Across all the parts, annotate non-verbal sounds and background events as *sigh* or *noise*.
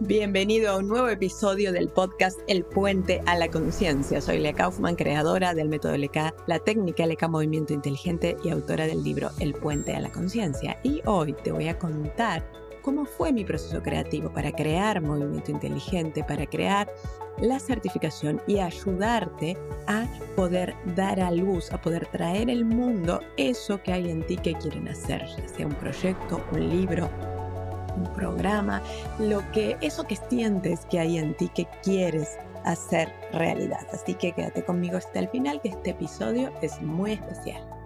Bienvenido a un nuevo episodio del podcast El Puente a la Conciencia. Soy Lea Kaufman, creadora del método LK, la técnica LK Movimiento Inteligente y autora del libro El Puente a la Conciencia. Y hoy te voy a contar cómo fue mi proceso creativo para crear movimiento inteligente, para crear la certificación y ayudarte a poder dar a luz, a poder traer al mundo eso que hay en ti que quieren hacer, ya sea un proyecto, un libro, un programa, lo que eso que sientes que hay en ti que quieres hacer realidad. Así que quédate conmigo hasta el final, que este episodio es muy especial.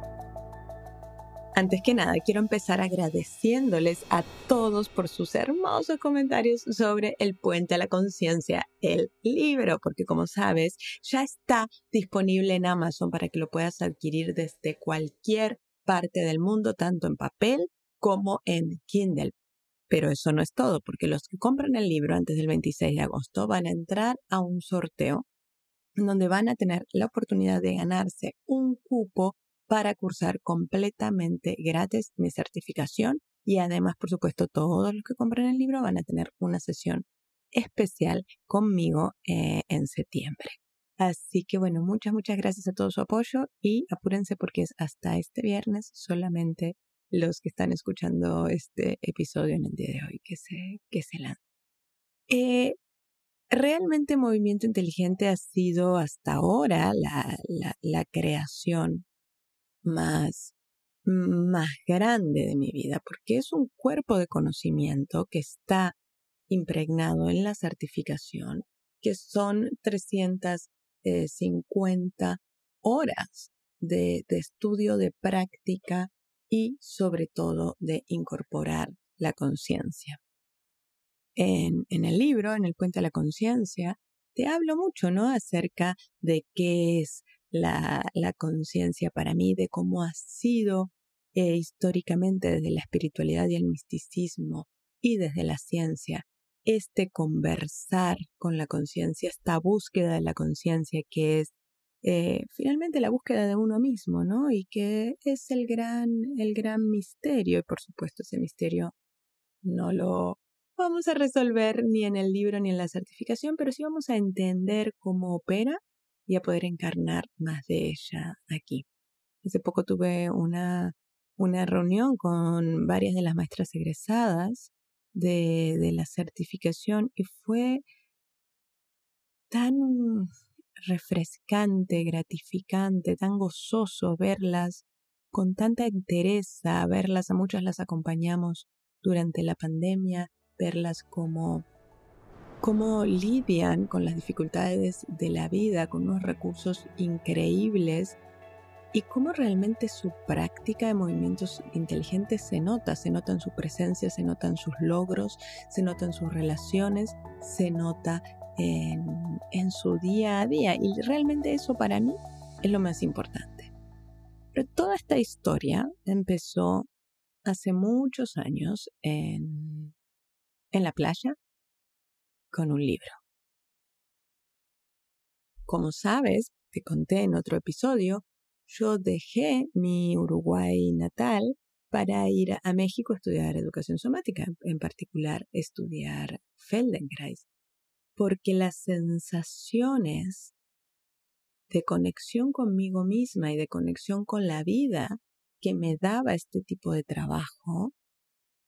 Antes que nada, quiero empezar agradeciéndoles a todos por sus hermosos comentarios sobre El Puente a la Conciencia, el libro, porque como sabes, ya está disponible en Amazon para que lo puedas adquirir desde cualquier parte del mundo, tanto en papel como en Kindle. Pero eso no es todo, porque los que compran el libro antes del 26 de agosto van a entrar a un sorteo donde van a tener la oportunidad de ganarse un cupo para cursar completamente gratis mi certificación y además, por supuesto, todos los que compran el libro van a tener una sesión especial conmigo eh, en septiembre. Así que bueno, muchas, muchas gracias a todo su apoyo y apúrense porque es hasta este viernes solamente los que están escuchando este episodio en el día de hoy que se, que se lanza. Eh, realmente Movimiento Inteligente ha sido hasta ahora la, la creación más, más grande de mi vida, porque es un cuerpo de conocimiento que está impregnado en la certificación, que son 350 horas de, estudio, de práctica, y sobre todo de incorporar la conciencia. En, en, el libro, en el Puente de la Conciencia, te hablo mucho, ¿no? Acerca de qué es la, la conciencia para mí, de cómo ha sido eh, históricamente desde la espiritualidad y el misticismo y desde la ciencia este conversar con la conciencia, esta búsqueda de la conciencia que es eh, finalmente la búsqueda de uno mismo, ¿no? Y que es el gran, el gran misterio, y por supuesto ese misterio no lo vamos a resolver ni en el libro ni en la certificación, pero sí vamos a entender cómo opera y a poder encarnar más de ella aquí. Hace poco tuve una, una reunión con varias de las maestras egresadas de, de la certificación y fue tan refrescante, gratificante, tan gozoso verlas con tanta entereza, verlas, a muchas las acompañamos durante la pandemia, verlas como cómo lidian con las dificultades de la vida, con unos recursos increíbles y cómo realmente su práctica de movimientos inteligentes se nota, se nota en su presencia, se nota en sus logros, se nota en sus relaciones, se nota en, su día a día. Y realmente eso para mí es lo más importante. Pero toda esta historia empezó hace muchos años en, en la playa con un libro. Como sabes, te conté en otro episodio, yo dejé mi Uruguay natal para ir a México a estudiar educación somática, en particular estudiar Feldenkrais porque las sensaciones de conexión conmigo misma y de conexión con la vida que me daba este tipo de trabajo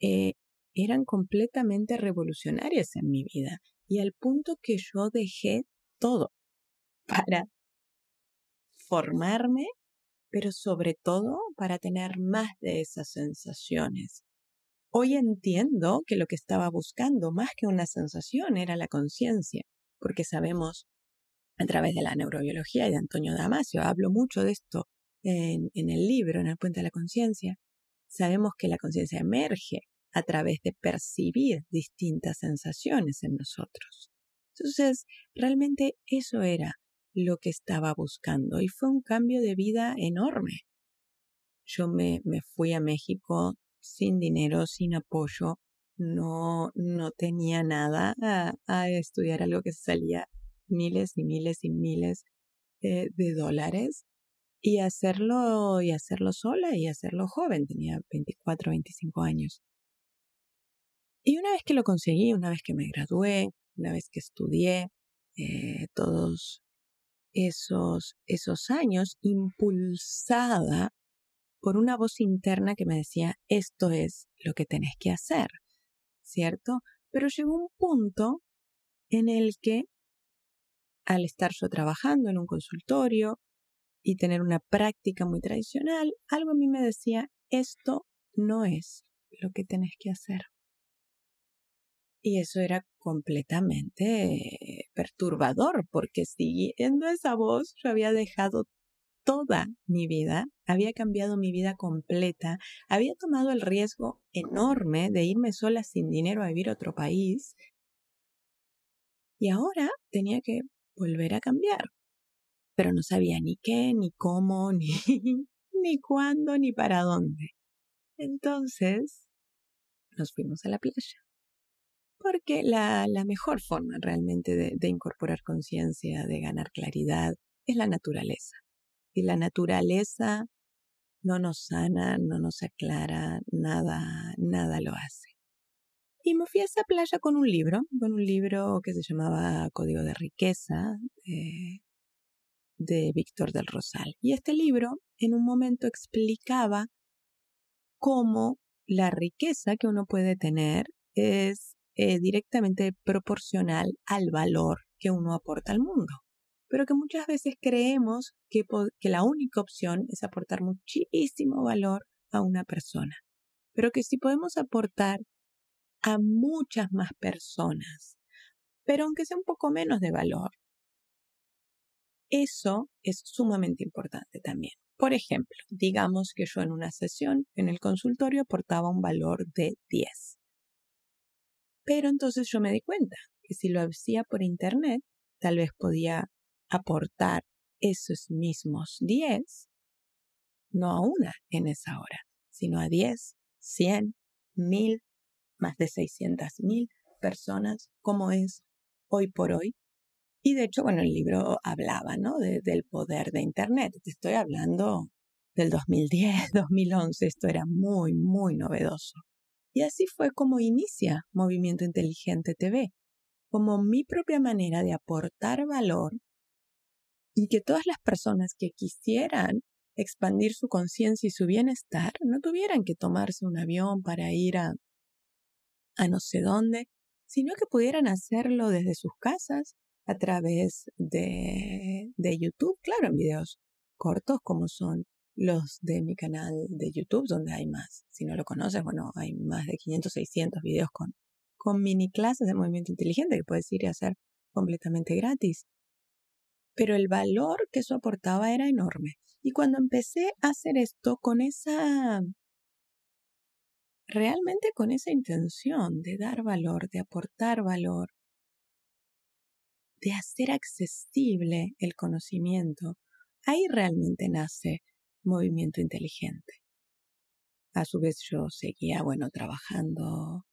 eh, eran completamente revolucionarias en mi vida y al punto que yo dejé todo *laughs* para formarme, pero sobre todo para tener más de esas sensaciones. Hoy entiendo que lo que estaba buscando más que una sensación era la conciencia, porque sabemos a través de la neurobiología y de Antonio Damasio, hablo mucho de esto en, en el libro, en el puente de la conciencia, sabemos que la conciencia emerge a través de percibir distintas sensaciones en nosotros. Entonces, realmente eso era lo que estaba buscando y fue un cambio de vida enorme. Yo me, me fui a México sin dinero, sin apoyo, no, no tenía nada a, estudiar algo que salía miles y miles y miles de dólares. y hacerlo y hacerlo sola y hacerlo joven, tenía 24, 25 años. Y una vez que lo conseguí, una vez que me gradué, una vez que estudié, eh, todos esos, esos años, impulsada por una voz interna que me decía, esto es lo que tenés que hacer, ¿cierto? Pero llegó un punto en el que, al estar yo trabajando en un consultorio y tener una práctica muy tradicional, algo a mí me decía, esto no es lo que tenés que hacer. Y eso era completamente perturbador, porque siguiendo esa voz yo había dejado toda mi vida, había cambiado mi vida completa, había tomado el riesgo enorme de irme sola sin dinero a vivir a otro país, y ahora tenía que volver a cambiar. Pero no sabía ni qué, ni cómo, *laughs* ni, ni cuándo, ni para dónde. Entonces nos fuimos a la playa. Porque la, la mejor forma realmente de, incorporar conciencia, de ganar claridad, es la naturaleza. Y la naturaleza no nos sana, no nos aclara, nada, nada lo hace. Y me fui a esa playa con un libro, con un libro que se llamaba Código de Riqueza de, de Víctor del Rosal. Y este libro en un momento explicaba cómo la riqueza que uno puede tener es eh, directamente proporcional al valor que uno aporta al mundo. Pero que muchas veces creemos que, que la única opción es aportar muchísimo valor a una persona. Pero que si podemos aportar a muchas más personas, pero aunque sea un poco menos de valor. Eso es sumamente importante también. Por ejemplo, digamos que yo en una sesión en el consultorio aportaba un valor de 10. Pero entonces yo me di cuenta que si lo hacía por internet, tal vez podía aportar esos mismos 10, no a una en esa hora, sino a 10, 100, 1000, más de 600.000 personas, como es hoy por hoy. Y de hecho, bueno, el libro hablaba, ¿no? del poder de Internet. Te estoy hablando del 2010, 2011. Esto era muy, muy novedoso. Y así fue como inicia Movimiento Inteligente TV, como mi propia manera de aportar valor y que todas las personas que quisieran expandir su conciencia y su bienestar no tuvieran que tomarse un avión para ir a a no sé dónde, sino que pudieran hacerlo desde sus casas a través de, de YouTube, claro, en videos cortos como son los de mi canal de YouTube, donde hay más. Si no lo conoces, bueno, hay más de 500, 600 videos con, con mini clases de movimiento inteligente que puedes ir a hacer completamente gratis. Pero el valor que eso aportaba era enorme. Y cuando empecé a hacer esto con esa realmente con esa intención de dar valor, de aportar valor, de hacer accesible el conocimiento, ahí realmente nace movimiento inteligente. A su vez yo seguía, bueno, trabajando,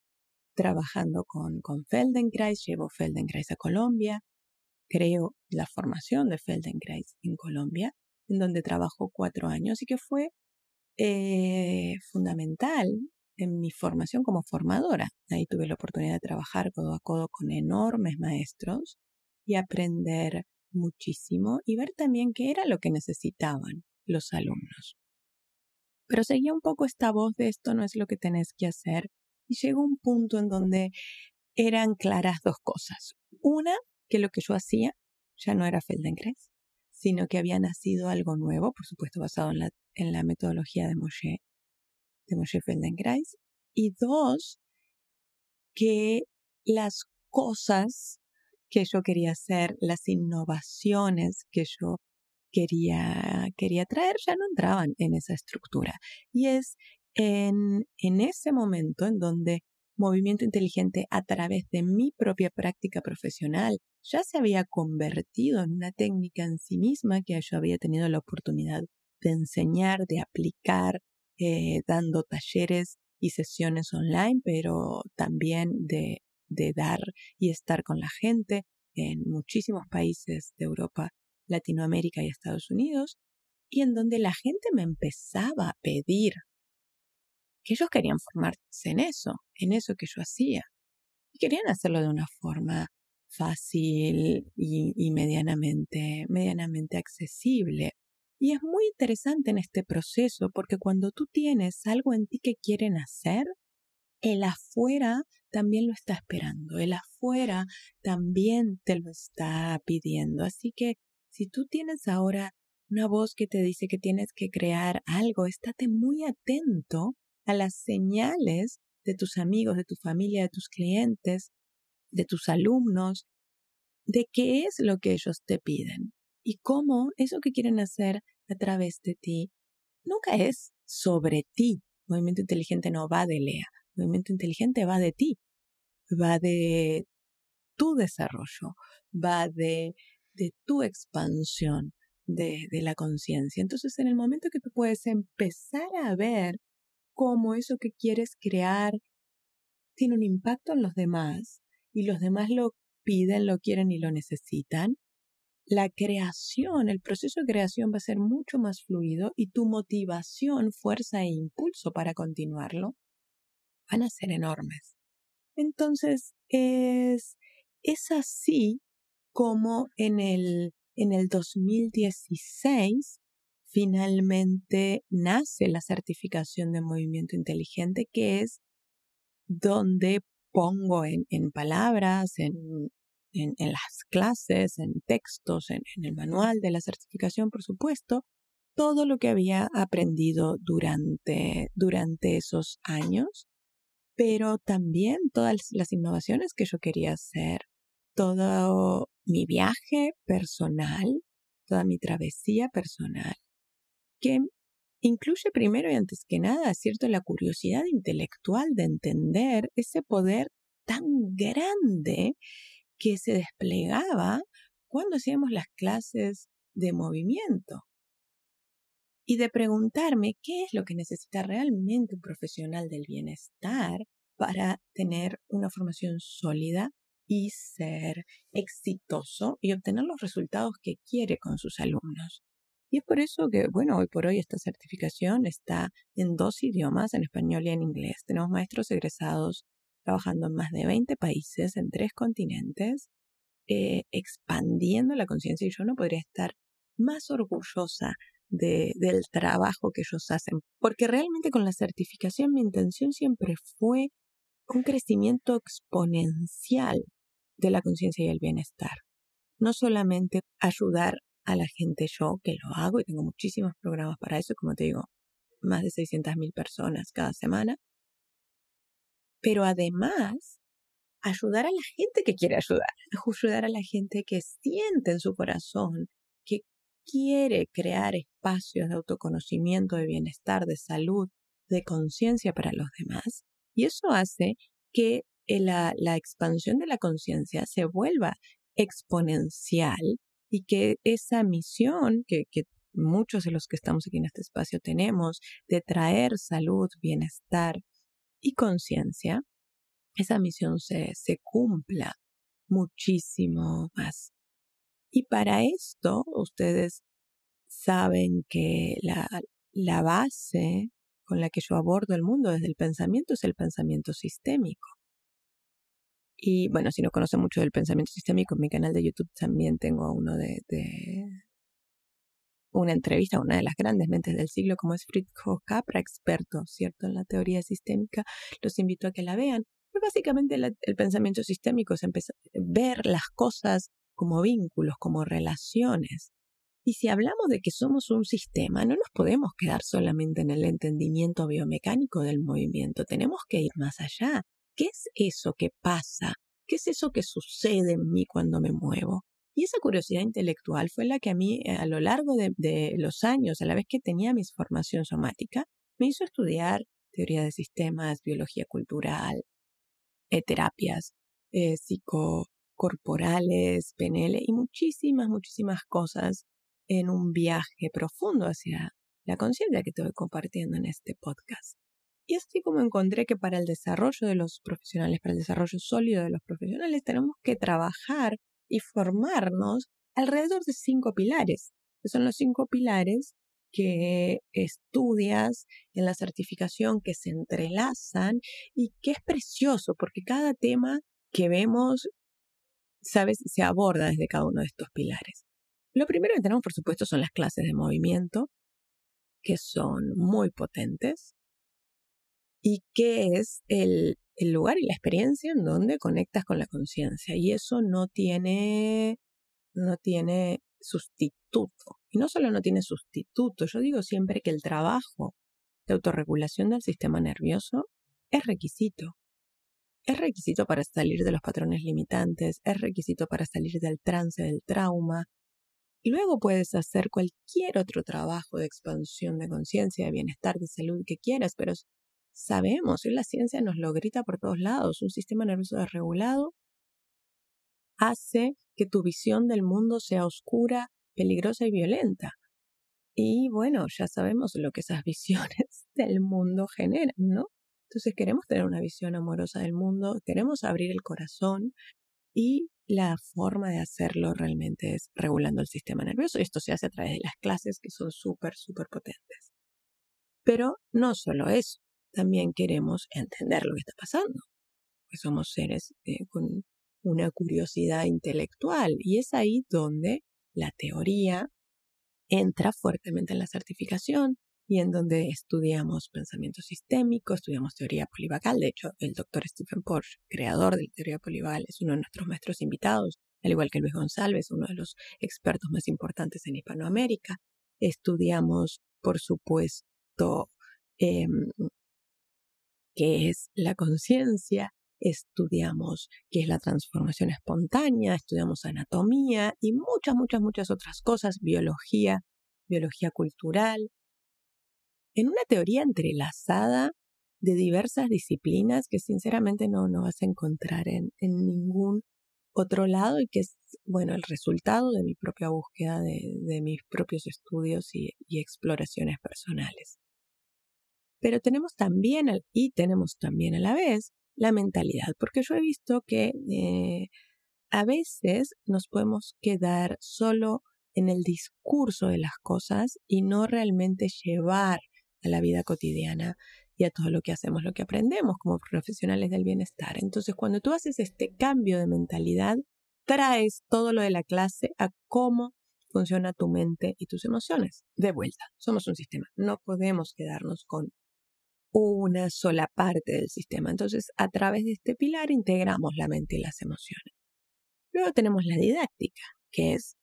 trabajando con, con Feldenkrais, llevo Feldenkrais a Colombia, creo la formación de Feldenkrais en Colombia, en donde trabajo cuatro años y que fue eh, fundamental en mi formación como formadora. Ahí tuve la oportunidad de trabajar codo a codo con enormes maestros y aprender muchísimo y ver también qué era lo que necesitaban los alumnos. Pero seguía un poco esta voz de esto no es lo que tenés que hacer y llegó un punto en donde eran claras dos cosas. Una, que lo que yo hacía ya no era Feldenkrais, sino que había nacido algo nuevo, por supuesto basado en la, metodología de Moshe, de Moshe Feldenkrais. Y dos, que las cosas que yo quería hacer, las innovaciones que yo quería, quería traer, ya no entraban en esa estructura. Y es en, en ese momento en donde Movimiento Inteligente, a través de mi propia práctica profesional, ya se había convertido en una técnica en sí misma que yo había tenido la oportunidad de enseñar, de aplicar, eh, dando talleres y sesiones online, pero también de, de dar y estar con la gente en muchísimos países de Europa, Latinoamérica y Estados Unidos. y en donde la gente me empezaba a pedir que ellos querían formarse en eso, en eso que yo hacía. Y querían hacerlo de una forma fácil y, medianamente, medianamente accesible. Y es muy interesante en este proceso porque cuando tú tienes algo en ti que quieren hacer, el afuera también lo está esperando, el afuera también te lo está pidiendo. Así que si tú tienes ahora una voz que te dice que tienes que crear algo, estate muy atento a las señales de tus amigos, de tu familia, de tus clientes, de tus alumnos, de qué es lo que ellos te piden y cómo eso que quieren hacer a través de ti nunca es sobre ti. Movimiento inteligente no va de Lea. Movimiento inteligente va de ti. Va de tu desarrollo, va de, de tu expansión de, la conciencia. Entonces, en el momento que tú puedes empezar a ver cómo eso que quieres crear tiene un impacto en los demás y los demás lo piden, lo quieren y lo necesitan, la creación, el proceso de creación va a ser mucho más fluido y tu motivación, fuerza e impulso para continuarlo van a ser enormes. Entonces, es, es así como en el, en el 2016 finalmente nace la certificación de movimiento inteligente, que es donde pongo en, en palabras, en, en, en, las clases, en textos, en, en el manual de la certificación, por supuesto, todo lo que había aprendido durante, durante esos años, pero también todas las innovaciones que yo quería hacer, todo mi viaje personal, toda mi travesía personal, que incluye primero y antes que nada, ¿cierto?, la curiosidad intelectual de entender ese poder tan grande que se desplegaba cuando hacíamos las clases de movimiento. Y de preguntarme qué es lo que necesita realmente un profesional del bienestar para tener una formación sólida y ser exitoso y obtener los resultados que quiere con sus alumnos. Y es por eso que, bueno, hoy por hoy esta certificación está en dos idiomas, en español y en inglés. Tenemos maestros egresados trabajando en más de 20 países, en tres continentes, eh, expandiendo la conciencia y yo no podría estar más orgullosa de, del trabajo que ellos hacen, porque realmente con la certificación mi intención siempre fue un crecimiento exponencial de la conciencia y el bienestar. No solamente ayudar a la gente yo, que lo hago y tengo muchísimos programas para eso, como te digo, más de 600.000 personas cada semana, pero además ayudar a la gente que quiere ayudar, *laughs* ayudar a la gente que siente en su corazón que quiere crear espacios de autoconocimiento, de bienestar, de salud, de conciencia para los demás. Y eso hace que la, la expansión de la conciencia se vuelva exponencial y que esa misión que, muchos de los que estamos aquí en este espacio tenemos de traer salud, bienestar y conciencia, esa misión se, cumpla muchísimo más. Y para esto, ustedes saben que la base con la que yo abordo el mundo desde el pensamiento es el pensamiento sistémico. Y bueno, si no conocen mucho del pensamiento sistémico, en mi canal de YouTube también tengo uno de, una entrevista a una de las grandes mentes del siglo, como es Fritz Capra, experto, ¿cierto?, en la teoría sistémica. Los invito a que la vean. Pero básicamente el pensamiento sistémico es empezar, ver las cosas como vínculos, como relaciones. Y si hablamos de que somos un sistema, no nos podemos quedar solamente en el entendimiento biomecánico del movimiento, tenemos que ir más allá. ¿Qué es eso que pasa? ¿Qué es eso que sucede en mí cuando me muevo? Y esa curiosidad intelectual fue la que a mí, eh, a lo largo de, los años, a la vez que tenía mi formación somática, me hizo estudiar teoría de sistemas, biología cultural, eh, terapias eh, psicocorporales, PNL y muchísimas, muchísimas cosas en un viaje profundo hacia la conciencia que voy compartiendo en este podcast. Y así como encontré que para el desarrollo de los profesionales, para el desarrollo sólido de los profesionales, tenemos que trabajar y formarnos alrededor de cinco pilares, que son los cinco pilares que estudias en la certificación, que se entrelazan y que es precioso porque cada tema que vemos, sabes, se aborda desde cada uno de estos pilares. Lo primero que tenemos, por supuesto, son las clases de movimiento, que son muy potentes y que es el, el lugar y la experiencia en donde conectas con la conciencia. Y eso no tiene, no tiene sustituto. Y no solo no tiene sustituto, yo digo siempre que el trabajo de autorregulación del sistema nervioso es requisito. Es requisito para salir de los patrones limitantes, es requisito para salir del trance del trauma. Luego puedes hacer cualquier otro trabajo de expansión de conciencia, de bienestar, de salud que quieras, pero sabemos, y la ciencia nos lo grita por todos lados, un sistema nervioso desregulado hace que tu visión del mundo sea oscura, peligrosa y violenta. Y bueno, ya sabemos lo que esas *laughs* visiones del mundo generan, ¿no? Entonces queremos tener una visión amorosa del mundo, queremos abrir el corazón y la forma de hacerlo realmente es regulando el sistema nervioso y esto se hace a través de las clases que son súper, súper potentes. Pero no solo eso, también queremos entender lo que está pasando, que somos seres eh, con una curiosidad intelectual y es ahí donde la teoría entra fuertemente en la certificación y en donde estudiamos pensamiento sistémico, estudiamos teoría polivagal. De hecho, el doctor Stephen Porsche, creador de la teoría polivagal, es uno de nuestros maestros invitados, al igual que Luis González, uno de los expertos más importantes en Hispanoamérica. Estudiamos, por supuesto, eh, qué es la conciencia, estudiamos qué es la transformación espontánea, estudiamos anatomía y muchas, muchas, muchas otras cosas, biología, biología cultural, en una teoría entrelazada de diversas disciplinas que sinceramente no, no vas a encontrar en, ningún otro lado y que es, bueno, el resultado de mi propia búsqueda, de, mis propios estudios y exploraciones personales. Pero tenemos también, y tenemos también a la vez, la mentalidad, porque yo he visto que eh, a veces nos podemos quedar solo en el discurso de las cosas y no realmente llevar a la vida cotidiana y a todo lo que hacemos, lo que aprendemos como profesionales del bienestar. Entonces, cuando tú haces este cambio de mentalidad, traes todo lo de la clase a cómo funciona tu mente y tus emociones. De vuelta, somos un sistema. No podemos quedarnos con una sola parte del sistema. Entonces, a través de este pilar integramos la mente y las emociones. Luego tenemos la didáctica, que es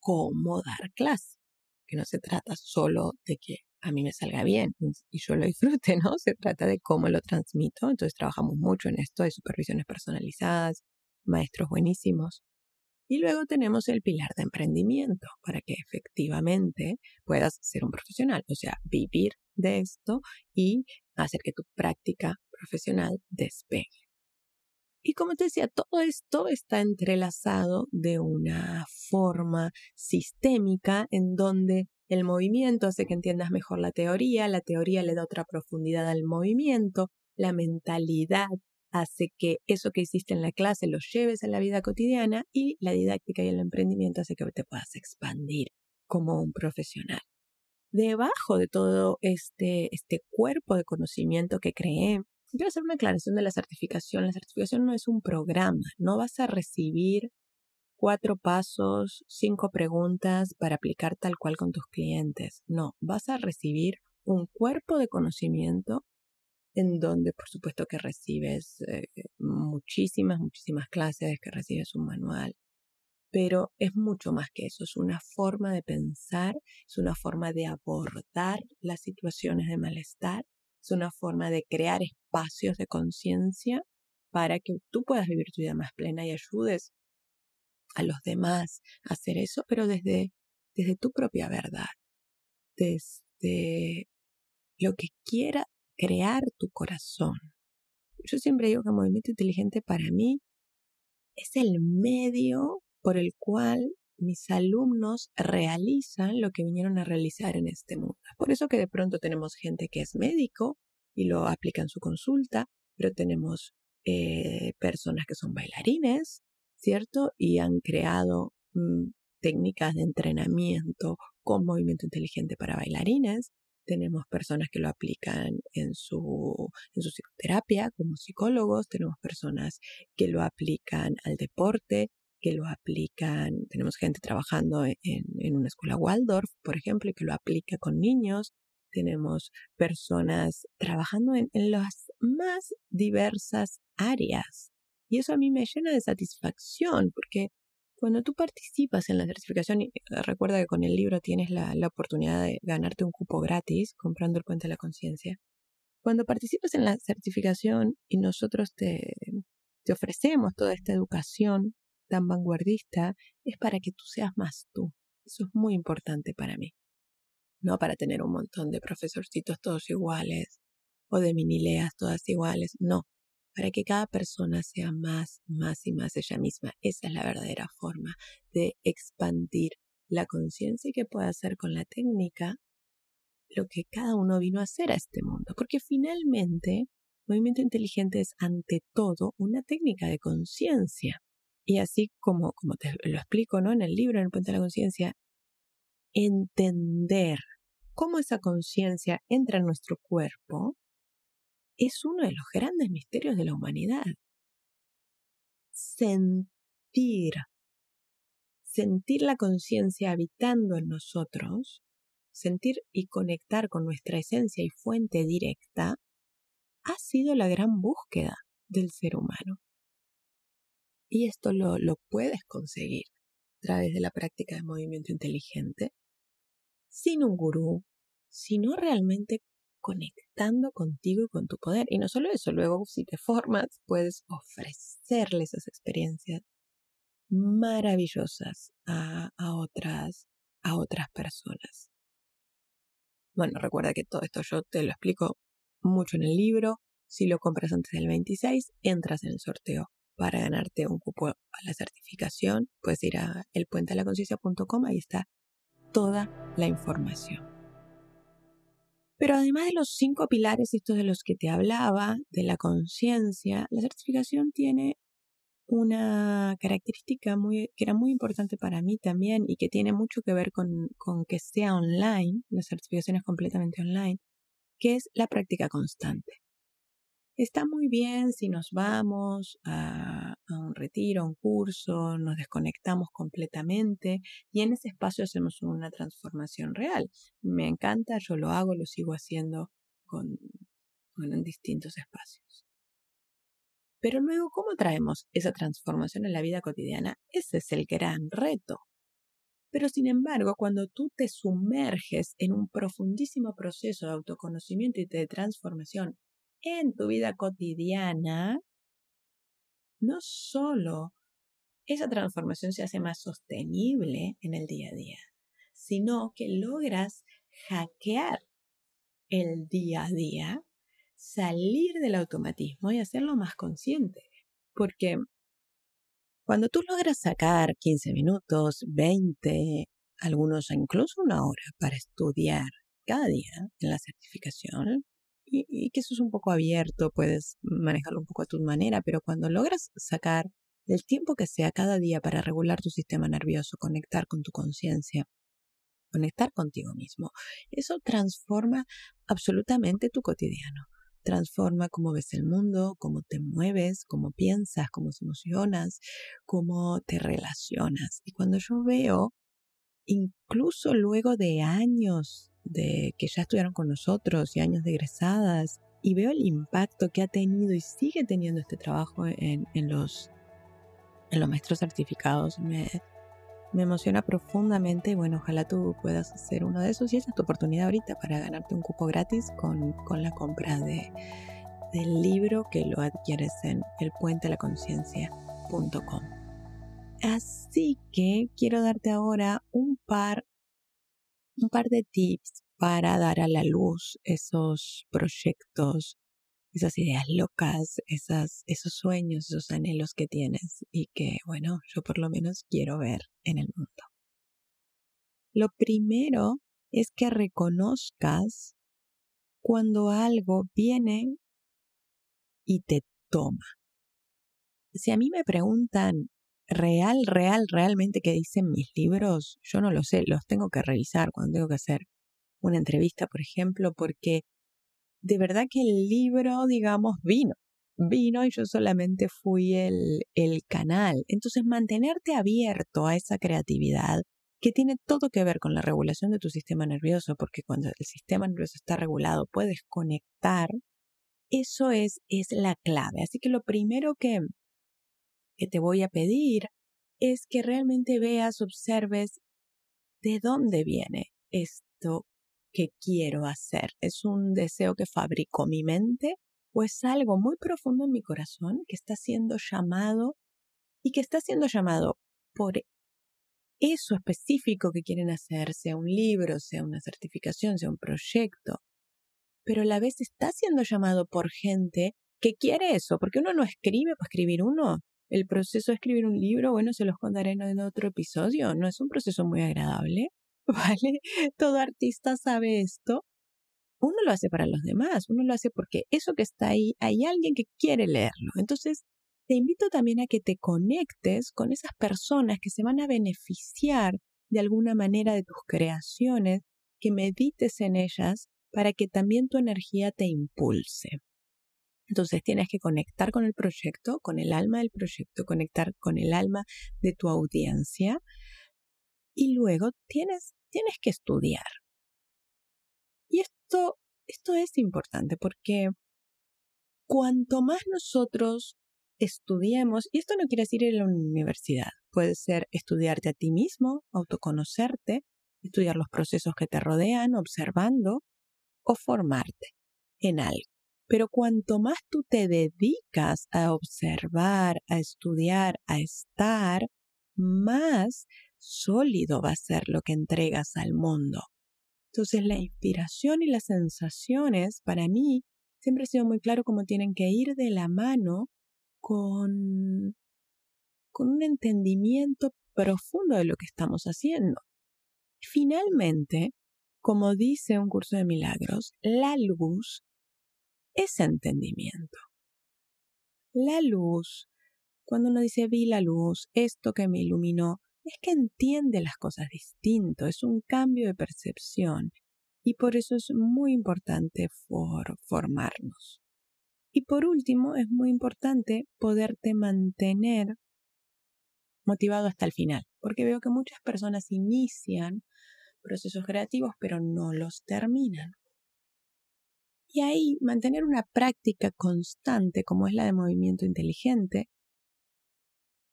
cómo dar clase, que no se trata solo de que a mí me salga bien y yo lo disfrute, ¿no? Se trata de cómo lo transmito. Entonces trabajamos mucho en esto de supervisiones personalizadas, maestros buenísimos. Y luego tenemos el pilar de emprendimiento para que efectivamente puedas ser un profesional, o sea, vivir de esto y hacer que tu práctica profesional despegue. Y como te decía, todo esto está entrelazado de una forma sistémica en donde el movimiento hace que entiendas mejor la teoría, la teoría le da otra profundidad al movimiento, la mentalidad hace que eso que hiciste en la clase lo lleves a la vida cotidiana y la didáctica y el emprendimiento hace que te puedas expandir como un profesional debajo de todo este, este cuerpo de conocimiento que creé, quiero hacer una aclaración de la certificación. La certificación no es un programa, no vas a recibir cuatro pasos, cinco preguntas para aplicar tal cual con tus clientes. No, vas a recibir un cuerpo de conocimiento en donde por supuesto que recibes eh, muchísimas, muchísimas clases, que recibes un manual, pero es mucho más que eso, es una forma de pensar, es una forma de abordar las situaciones de malestar, es una forma de crear espacios de conciencia para que tú puedas vivir tu vida más plena y ayudes a los demás a hacer eso, pero desde, desde tu propia verdad, desde lo que quiera crear tu corazón. Yo siempre digo que el movimiento inteligente para mí es el medio por el cual mis alumnos realizan lo que vinieron a realizar en este mundo. Por eso que de pronto tenemos gente que es médico y lo aplica en su consulta, pero tenemos eh, personas que son bailarines, ¿cierto? Y han creado mm, técnicas de entrenamiento con movimiento inteligente para bailarines, tenemos personas que lo aplican en su, en su psicoterapia como psicólogos, tenemos personas que lo aplican al deporte, que lo aplican, tenemos gente trabajando en, en una escuela Waldorf, por ejemplo, y que lo aplica con niños, tenemos personas trabajando en, en las más diversas áreas. Y eso a mí me llena de satisfacción, porque cuando tú participas en la certificación, y eh, recuerda que con el libro tienes la, oportunidad de ganarte un cupo gratis comprando el puente de la conciencia. Cuando participas en la certificación y nosotros te, te ofrecemos toda esta educación tan vanguardista, es para que tú seas más tú. Eso es muy importante para mí. No para tener un montón de profesorcitos todos iguales o de minileas todas iguales. No, para que cada persona sea más, más y más ella misma. Esa es la verdadera forma de expandir la conciencia y que pueda hacer con la técnica lo que cada uno vino a hacer a este mundo. Porque finalmente, movimiento inteligente es ante todo una técnica de conciencia. Y así como, como te lo explico ¿no? en el libro, en el Puente de la Conciencia, entender cómo esa conciencia entra en nuestro cuerpo es uno de los grandes misterios de la humanidad. Sentir, sentir la conciencia habitando en nosotros, sentir y conectar con nuestra esencia y fuente directa, ha sido la gran búsqueda del ser humano. Y esto lo, puedes conseguir a través de la práctica de movimiento inteligente, sin un gurú, sino realmente conectando contigo y con tu poder. Y no solo eso, luego si te formas, puedes ofrecerle esas experiencias maravillosas a, a, otras, a otras personas. Bueno, recuerda que todo esto yo te lo explico mucho en el libro. Si lo compras antes del 26, entras en el sorteo para ganarte un cupo a la certificación. Puedes ir a elpuentelaconciencia.com, ahí está toda la información. Pero además de los cinco pilares, estos de los que te hablaba, de la conciencia, la certificación tiene una característica muy, que era muy importante para mí también y que tiene mucho que ver con, con que sea online, la certificación es completamente online, que es la práctica constante. Está muy bien si nos vamos a, un retiro, a un curso, nos desconectamos completamente y en ese espacio hacemos una transformación real. Me encanta, yo lo hago, lo sigo haciendo con, en distintos espacios. Pero luego, ¿cómo traemos esa transformación en la vida cotidiana? Ese es el gran reto. Pero sin embargo, cuando tú te sumerges en un profundísimo proceso de autoconocimiento y de transformación en tu vida cotidiana, no solo esa transformación se hace más sostenible en el día a día, sino que logras hackear el día a día, salir del automatismo y hacerlo más consciente. Porque cuando tú logras sacar 15 minutos, 20, algunos incluso una hora para estudiar cada día en la certificación, y, que eso es un poco abierto, puedes manejarlo un poco a tu manera, pero cuando logras sacar el tiempo que sea cada día para regular tu sistema nervioso, conectar con tu conciencia, conectar contigo mismo, eso transforma absolutamente tu cotidiano. Transforma cómo ves el mundo, cómo te mueves, cómo piensas, cómo te emocionas, cómo te relacionas. Y cuando yo veo, incluso luego de años de que ya estuvieron con nosotros y años de egresadas y veo el impacto que ha tenido y sigue teniendo este trabajo en, los, en los maestros certificados. Me, me emociona profundamente y bueno, ojalá tú puedas hacer uno de esos y esa es tu oportunidad ahorita para ganarte un cupo gratis con, con la compra de, del libro que lo adquieres en elpuentelaconciencia.com. Así que quiero darte ahora un par un par de tips para dar a la luz esos proyectos, esas ideas locas, esas, esos sueños, esos anhelos que tienes y que, bueno, yo por lo menos quiero ver en el mundo. Lo primero es que reconozcas cuando algo viene y te toma. Si a mí me preguntan real, real, realmente que dicen mis libros, yo no lo sé, los tengo que revisar cuando tengo que hacer una entrevista, por ejemplo, porque de verdad que el libro, digamos, vino, vino y yo solamente fui el, el canal. Entonces, mantenerte abierto a esa creatividad que tiene todo que ver con la regulación de tu sistema nervioso, porque cuando el sistema nervioso está regulado puedes conectar, eso es, es la clave. Así que lo primero que, que te voy a pedir es que realmente veas, observes de dónde viene esto que quiero hacer. ¿Es un deseo que fabricó mi mente o es algo muy profundo en mi corazón que está siendo llamado y que está siendo llamado por eso específico que quieren hacer, sea un libro, sea una certificación, sea un proyecto, pero a la vez está siendo llamado por gente que quiere eso, porque uno no escribe para escribir uno. El proceso de escribir un libro, bueno, se los contaré en otro episodio, no es un proceso muy agradable, *laughs* ¿vale? Todo artista sabe esto. Uno lo hace para los demás, uno lo hace porque eso que está ahí, hay alguien que quiere leerlo. Entonces, te invito también a que te conectes con esas personas que se van a beneficiar de alguna manera de tus creaciones, que medites en ellas para que también tu energía te impulse. Entonces tienes que conectar con el proyecto, con el alma del proyecto, conectar con el alma de tu audiencia y luego tienes, tienes que estudiar. Y esto, esto es importante porque cuanto más nosotros estudiemos, y esto no quiere decir ir a la universidad, puede ser estudiarte a ti mismo, autoconocerte, estudiar los procesos que te rodean, observando, o formarte en algo. Pero cuanto más tú te dedicas a observar, a estudiar, a estar, más sólido va a ser lo que entregas al mundo. Entonces la inspiración y las sensaciones para mí siempre ha sido muy claro cómo tienen que ir de la mano con, con un entendimiento profundo de lo que estamos haciendo. Finalmente, como dice un curso de milagros, la luz es entendimiento. La luz, cuando uno dice vi la luz, esto que me iluminó, es que entiende las cosas distinto, es un cambio de percepción y por eso es muy importante formarnos. Y por último, es muy importante poderte mantener motivado hasta el final, porque veo que muchas personas inician procesos creativos pero no los terminan. Y ahí mantener una práctica constante como es la de movimiento inteligente,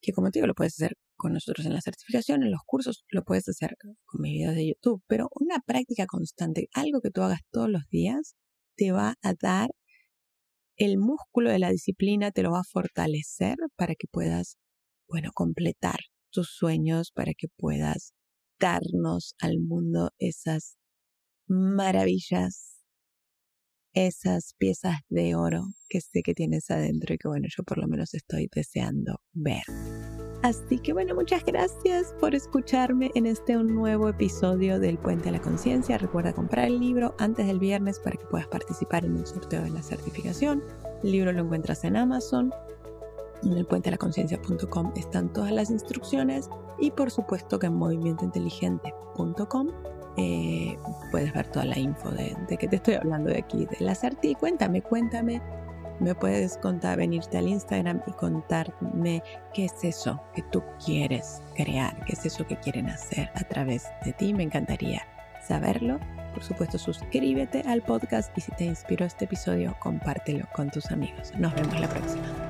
que como te digo lo puedes hacer con nosotros en la certificación, en los cursos, lo puedes hacer con mis videos de YouTube, pero una práctica constante, algo que tú hagas todos los días, te va a dar el músculo de la disciplina te lo va a fortalecer para que puedas, bueno, completar tus sueños, para que puedas darnos al mundo esas maravillas, esas piezas de oro que sé que tienes adentro y que bueno, yo por lo menos estoy deseando ver. Así que bueno, muchas gracias por escucharme en este nuevo episodio del Puente a la Conciencia. Recuerda comprar el libro antes del viernes para que puedas participar en el sorteo de la certificación. El libro lo encuentras en Amazon. En el puente la conciencia.com están todas las instrucciones y por supuesto que en movimientointeligente.com eh, puedes ver toda la info de, de, que te estoy hablando de aquí, de la certi. Cuéntame, cuéntame me puedes contar, venirte al Instagram y contarme qué es eso que tú quieres crear, qué es eso que quieren hacer a través de ti. Me encantaría saberlo. Por supuesto, suscríbete al podcast y si te inspiró este episodio, compártelo con tus amigos. Nos vemos la próxima.